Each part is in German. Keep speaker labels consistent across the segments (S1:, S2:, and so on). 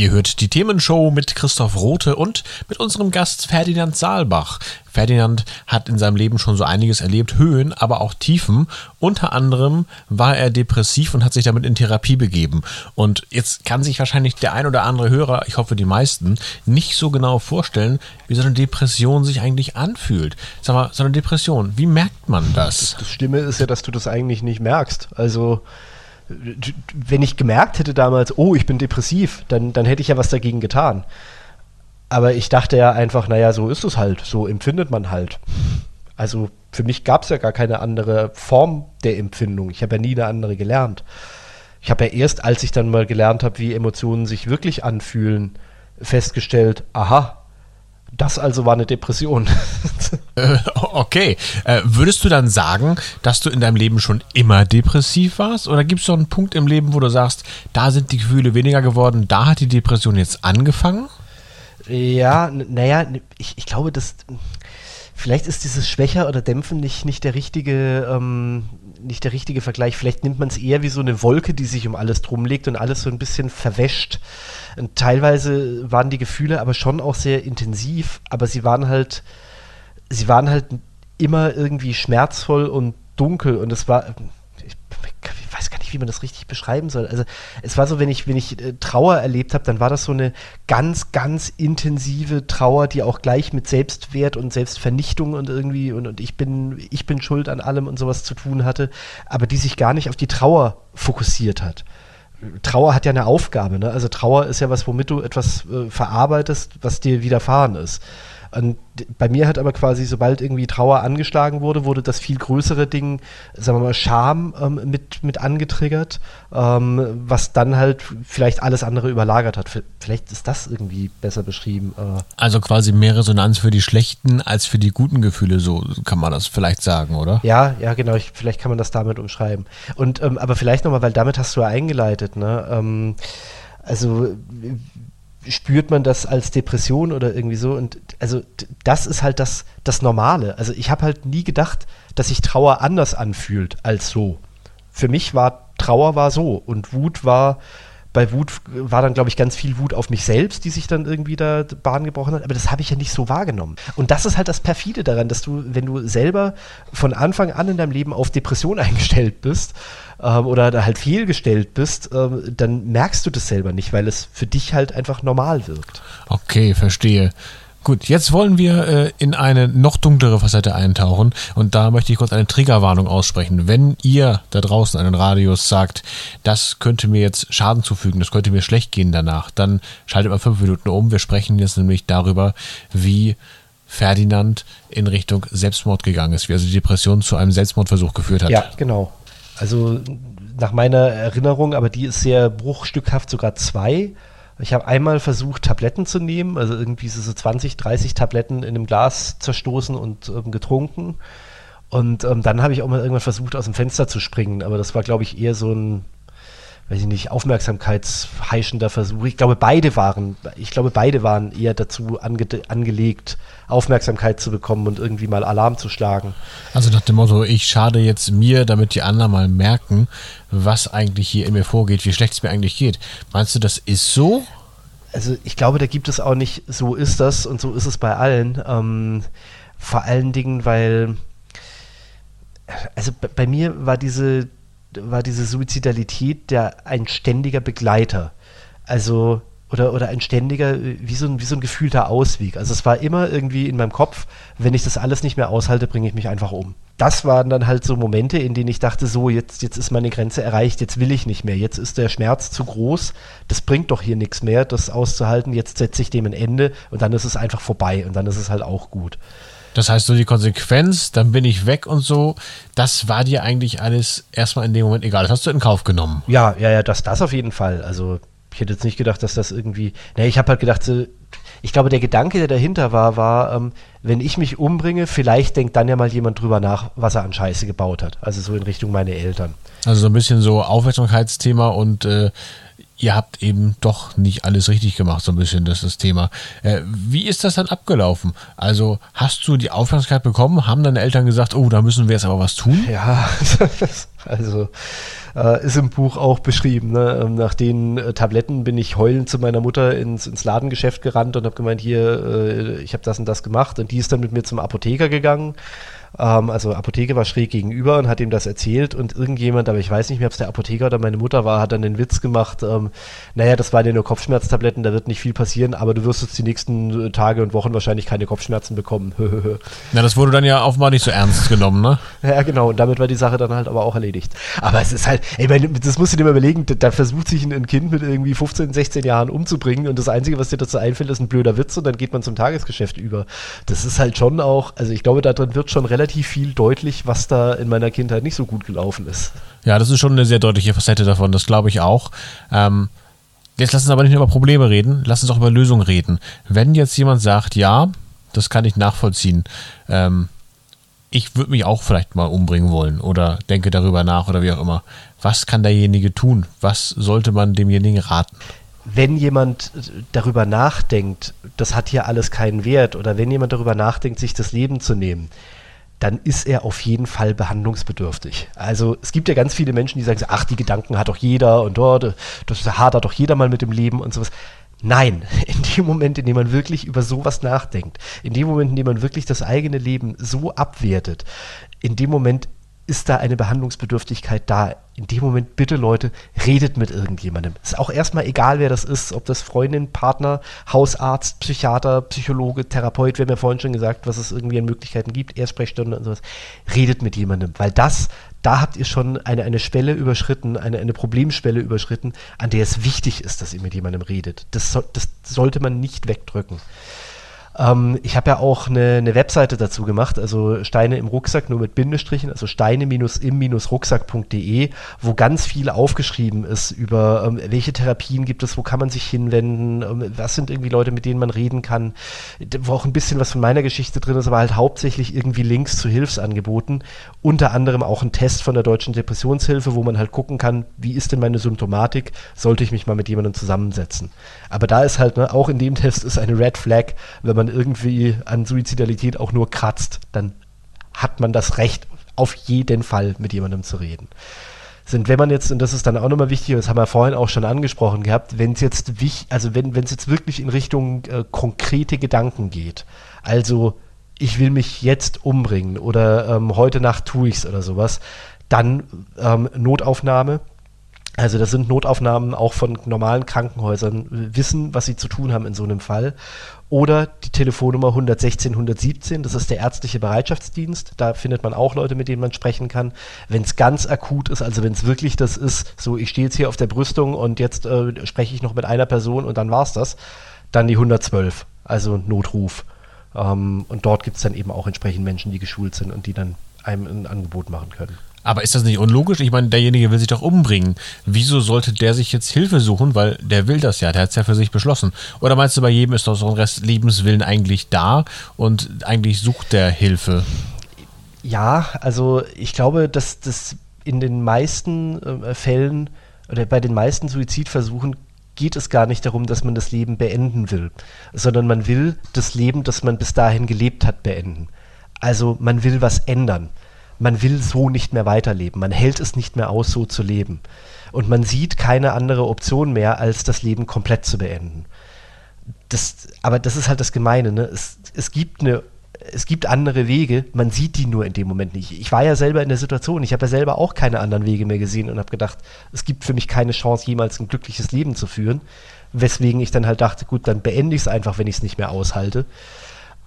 S1: Ihr hört die Themenshow mit Christoph Rote und mit unserem Gast Ferdinand Saalbach. Ferdinand hat in seinem Leben schon so einiges erlebt, Höhen, aber auch Tiefen. Unter anderem war er depressiv und hat sich damit in Therapie begeben. Und jetzt kann sich wahrscheinlich der ein oder andere Hörer, ich hoffe die meisten, nicht so genau vorstellen, wie so eine Depression sich eigentlich anfühlt. Sag mal, so eine Depression, wie merkt man das?
S2: Das, Schlimme ist ja, dass du das eigentlich nicht merkst. Also wenn ich gemerkt hätte damals, oh, ich bin depressiv, dann, dann hätte ich ja was dagegen getan. Aber ich dachte ja einfach, naja, so ist es halt, so empfindet man halt. Also für mich gab es ja gar keine andere Form der Empfindung. Ich habe ja nie eine andere gelernt. Ich habe ja erst, als ich dann mal gelernt habe, wie Emotionen sich wirklich anfühlen, festgestellt, aha, das also war eine Depression.
S1: Äh, okay. Äh, würdest du dann sagen, dass du in deinem Leben schon immer depressiv warst? Oder gibt es so einen Punkt im Leben, wo du sagst, da sind die Gefühle weniger geworden, da hat die Depression jetzt angefangen?
S2: Ja, naja, ich, ich glaube, dass vielleicht ist dieses Schwächer oder Dämpfen nicht, nicht der richtige, ähm, nicht der richtige Vergleich. Vielleicht nimmt man es eher wie so eine Wolke, die sich um alles drum legt und alles so ein bisschen verwäscht. Und teilweise waren die Gefühle aber schon auch sehr intensiv, aber sie waren halt, sie waren halt immer irgendwie schmerzvoll und dunkel und es war, ich, ich weiß gar nicht, wie man das richtig beschreiben soll. Also es war so, wenn ich, wenn ich äh, Trauer erlebt habe, dann war das so eine ganz, ganz intensive Trauer, die auch gleich mit Selbstwert und Selbstvernichtung und irgendwie und, und ich bin, ich bin schuld an allem und sowas zu tun hatte, aber die sich gar nicht auf die Trauer fokussiert hat. Trauer hat ja eine Aufgabe, ne? Also Trauer ist ja was, womit du etwas äh, verarbeitest, was dir widerfahren ist. Und bei mir hat aber quasi, sobald irgendwie Trauer angeschlagen wurde, wurde das viel größere Ding, sagen wir mal, Scham ähm, mit, mit angetriggert, ähm, was dann halt vielleicht alles andere überlagert hat. Vielleicht ist das irgendwie besser beschrieben.
S1: Äh. Also quasi mehr Resonanz für die schlechten als für die guten Gefühle, so kann man das vielleicht sagen, oder?
S2: Ja, ja, genau. Ich, vielleicht kann man das damit umschreiben. Und ähm, aber vielleicht nochmal, weil damit hast du ja eingeleitet, ne? Ähm, also spürt man das als Depression oder irgendwie so. Und also das ist halt das, das Normale. Also ich habe halt nie gedacht, dass sich Trauer anders anfühlt als so. Für mich war Trauer war so und Wut war bei Wut war dann, glaube ich, ganz viel Wut auf mich selbst, die sich dann irgendwie da Bahn gebrochen hat. Aber das habe ich ja nicht so wahrgenommen. Und das ist halt das Perfide daran, dass du, wenn du selber von Anfang an in deinem Leben auf Depression eingestellt bist ähm, oder da halt fehlgestellt bist, ähm, dann merkst du das selber nicht, weil es für dich halt einfach normal wirkt.
S1: Okay, verstehe. Gut, jetzt wollen wir äh, in eine noch dunklere Facette eintauchen und da möchte ich kurz eine Triggerwarnung aussprechen. Wenn ihr da draußen an den Radios sagt, das könnte mir jetzt Schaden zufügen, das könnte mir schlecht gehen danach, dann schaltet mal fünf Minuten um. Wir sprechen jetzt nämlich darüber, wie Ferdinand in Richtung Selbstmord gegangen ist, wie also die Depression zu einem Selbstmordversuch geführt hat.
S2: Ja, genau. Also nach meiner Erinnerung, aber die ist sehr bruchstückhaft, sogar zwei ich habe einmal versucht, Tabletten zu nehmen, also irgendwie so 20, 30 Tabletten in einem Glas zerstoßen und ähm, getrunken. Und ähm, dann habe ich auch mal irgendwann versucht, aus dem Fenster zu springen, aber das war, glaube ich, eher so ein, weiß ich nicht, aufmerksamkeitsheischender Versuch. Ich glaube, beide waren, ich glaube, beide waren eher dazu ange angelegt, Aufmerksamkeit zu bekommen und irgendwie mal Alarm zu schlagen.
S1: Also nach dem Motto, ich schade jetzt mir, damit die anderen mal merken, was eigentlich hier in mir vorgeht, wie schlecht es mir eigentlich geht. Meinst du, das ist so?
S2: Also ich glaube, da gibt es auch nicht, so ist das und so ist es bei allen. Ähm, vor allen Dingen, weil, also bei mir war diese, war diese Suizidalität der ein ständiger Begleiter. Also oder, oder ein ständiger, wie so ein, wie so ein gefühlter Ausweg. Also es war immer irgendwie in meinem Kopf, wenn ich das alles nicht mehr aushalte, bringe ich mich einfach um. Das waren dann halt so Momente, in denen ich dachte, so, jetzt, jetzt ist meine Grenze erreicht, jetzt will ich nicht mehr, jetzt ist der Schmerz zu groß, das bringt doch hier nichts mehr, das auszuhalten, jetzt setze ich dem ein Ende und dann ist es einfach vorbei und dann ist es halt auch gut.
S1: Das heißt, so die Konsequenz, dann bin ich weg und so, das war dir eigentlich alles erstmal in dem Moment egal. Das hast du in Kauf genommen.
S2: Ja, ja, ja, das, das auf jeden Fall. Also ich hätte jetzt nicht gedacht, dass das irgendwie. Ne, ich habe halt gedacht, so, ich glaube, der Gedanke, der dahinter war, war, ähm, wenn ich mich umbringe, vielleicht denkt dann ja mal jemand drüber nach, was er an Scheiße gebaut hat. Also so in Richtung meine Eltern.
S1: Also so ein bisschen so Aufmerksamkeitsthema und äh, ihr habt eben doch nicht alles richtig gemacht, so ein bisschen, das ist das Thema. Äh, wie ist das dann abgelaufen? Also hast du die Aufmerksamkeit bekommen? Haben deine Eltern gesagt, oh, da müssen wir jetzt aber was tun?
S2: Ja, also äh, ist im Buch auch beschrieben. Ne? Ähm, nach den äh, Tabletten bin ich heulend zu meiner Mutter ins, ins Ladengeschäft gerannt und habe gemeint, hier, äh, ich habe das und das gemacht. Und die ist dann mit mir zum Apotheker gegangen ähm, also Apotheke war schräg gegenüber und hat ihm das erzählt und irgendjemand, aber ich weiß nicht mehr, ob es der Apotheker oder meine Mutter war, hat dann den Witz gemacht, ähm, naja, das waren ja nur Kopfschmerztabletten, da wird nicht viel passieren, aber du wirst jetzt die nächsten äh, Tage und Wochen wahrscheinlich keine Kopfschmerzen bekommen.
S1: ja, das wurde dann ja offenbar nicht so ernst genommen, ne?
S2: Ja, genau, und damit war die Sache dann halt aber auch erledigt. Aber es ist halt, ey, das musst du dir mal überlegen, da versucht sich ein Kind mit irgendwie 15, 16 Jahren umzubringen und das Einzige, was dir dazu einfällt, ist ein blöder Witz und dann geht man zum Tagesgeschäft über. Das ist halt schon auch, also ich glaube, da drin wird schon relativ relativ viel deutlich, was da in meiner Kindheit nicht so gut gelaufen ist.
S1: Ja, das ist schon eine sehr deutliche Facette davon, das glaube ich auch. Ähm, jetzt lass uns aber nicht nur über Probleme reden, lass uns auch über Lösungen reden. Wenn jetzt jemand sagt, ja, das kann ich nachvollziehen, ähm, ich würde mich auch vielleicht mal umbringen wollen oder denke darüber nach oder wie auch immer. Was kann derjenige tun? Was sollte man demjenigen raten?
S2: wenn jemand darüber nachdenkt, das hat hier alles keinen Wert, oder wenn jemand darüber nachdenkt, sich das Leben zu nehmen, dann ist er auf jeden Fall behandlungsbedürftig. Also es gibt ja ganz viele Menschen, die sagen, ach, die Gedanken hat doch jeder und dort, das hadert doch jeder mal mit dem Leben und sowas. Nein, in dem Moment, in dem man wirklich über sowas nachdenkt, in dem Moment, in dem man wirklich das eigene Leben so abwertet, in dem Moment ist da eine Behandlungsbedürftigkeit da. In dem Moment bitte Leute, redet mit irgendjemandem. Ist auch erstmal egal, wer das ist, ob das Freundin, Partner, Hausarzt, Psychiater, Psychologe, Therapeut, wir haben ja vorhin schon gesagt, was es irgendwie an Möglichkeiten gibt, Ersprechstunde und sowas. Redet mit jemandem, weil das, da habt ihr schon eine, eine Schwelle überschritten, eine, eine Problemschwelle überschritten, an der es wichtig ist, dass ihr mit jemandem redet. Das, das sollte man nicht wegdrücken. Ähm, ich habe ja auch eine, eine, Webseite dazu gemacht, also Steine im Rucksack, nur mit Bindestrichen, also steine-im-rucksack.de, wo ganz viel aufgeschrieben ist über ähm, welche Therapien gibt es, wo kann man sich hinwenden, ähm, was sind irgendwie Leute, mit denen man reden kann, wo auch ein bisschen was von meiner Geschichte drin ist, aber halt hauptsächlich irgendwie Links zu Hilfsangeboten, unter anderem auch ein Test von der Deutschen Depressionshilfe, wo man halt gucken kann, wie ist denn meine Symptomatik, sollte ich mich mal mit jemandem zusammensetzen. Aber da ist halt, ne, auch in dem Test ist eine Red Flag, wenn man irgendwie an Suizidalität auch nur kratzt, dann hat man das Recht, auf jeden Fall mit jemandem zu reden. Sind, wenn man jetzt, und das ist dann auch nochmal wichtig, das haben wir vorhin auch schon angesprochen gehabt, wenn es jetzt also wenn es jetzt wirklich in Richtung äh, konkrete Gedanken geht, also ich will mich jetzt umbringen oder ähm, heute Nacht tue ich es oder sowas, dann ähm, Notaufnahme, also das sind Notaufnahmen auch von normalen Krankenhäusern, wissen, was sie zu tun haben in so einem Fall. Oder die Telefonnummer 116 117, das ist der ärztliche Bereitschaftsdienst. Da findet man auch Leute, mit denen man sprechen kann. Wenn es ganz akut ist, also wenn es wirklich das ist, so ich stehe jetzt hier auf der Brüstung und jetzt äh, spreche ich noch mit einer Person und dann war es das, dann die 112, also Notruf. Ähm, und dort gibt es dann eben auch entsprechend Menschen, die geschult sind und die dann einem ein Angebot machen können.
S1: Aber ist das nicht unlogisch? Ich meine, derjenige will sich doch umbringen. Wieso sollte der sich jetzt Hilfe suchen? Weil der will das ja, der hat es ja für sich beschlossen. Oder meinst du, bei jedem ist doch so ein Rest Lebenswillen eigentlich da und eigentlich sucht der Hilfe?
S2: Ja, also ich glaube, dass das in den meisten äh, Fällen oder bei den meisten Suizidversuchen geht es gar nicht darum, dass man das Leben beenden will, sondern man will das Leben, das man bis dahin gelebt hat, beenden. Also man will was ändern man will so nicht mehr weiterleben. Man hält es nicht mehr aus, so zu leben. Und man sieht keine andere Option mehr, als das Leben komplett zu beenden. Das, aber das ist halt das Gemeine. Ne? Es, es, gibt eine, es gibt andere Wege, man sieht die nur in dem Moment nicht. Ich war ja selber in der Situation, ich habe ja selber auch keine anderen Wege mehr gesehen und habe gedacht, es gibt für mich keine Chance, jemals ein glückliches Leben zu führen. Weswegen ich dann halt dachte, gut, dann beende ich es einfach, wenn ich es nicht mehr aushalte.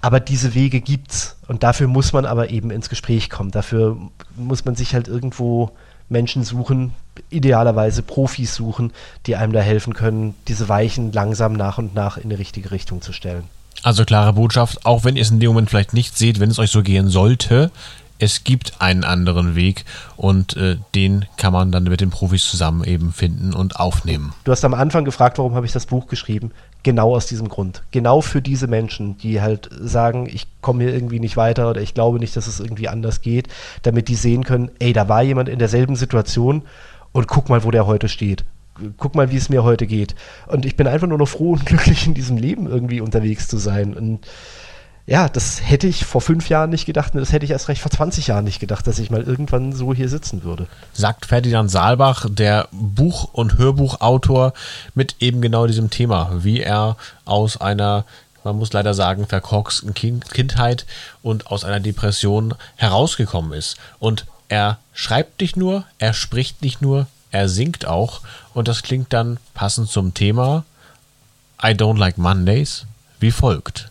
S2: Aber diese Wege gibt's und dafür muss man aber eben ins Gespräch kommen. Dafür muss man sich halt irgendwo Menschen suchen, idealerweise Profis suchen, die einem da helfen können, diese Weichen langsam nach und nach in die richtige Richtung zu stellen.
S1: Also klare Botschaft, auch wenn ihr es in dem Moment vielleicht nicht seht, wenn es euch so gehen sollte, es gibt einen anderen Weg und äh, den kann man dann mit den Profis zusammen eben finden und aufnehmen.
S2: Du hast am Anfang gefragt, warum habe ich das Buch geschrieben? Genau aus diesem Grund. Genau für diese Menschen, die halt sagen, ich komme hier irgendwie nicht weiter oder ich glaube nicht, dass es irgendwie anders geht, damit die sehen können, ey, da war jemand in derselben Situation und guck mal, wo der heute steht guck mal, wie es mir heute geht. Und ich bin einfach nur noch froh und glücklich, in diesem Leben irgendwie unterwegs zu sein. Und ja, das hätte ich vor fünf Jahren nicht gedacht und das hätte ich erst recht vor 20 Jahren nicht gedacht, dass ich mal irgendwann so hier sitzen würde.
S1: Sagt Ferdinand Saalbach, der Buch- und Hörbuchautor mit eben genau diesem Thema, wie er aus einer man muss leider sagen, verkorksten kind Kindheit und aus einer Depression herausgekommen ist. Und er schreibt nicht nur, er spricht nicht nur, er singt auch und das klingt dann passend zum Thema I Don't Like Mondays wie folgt.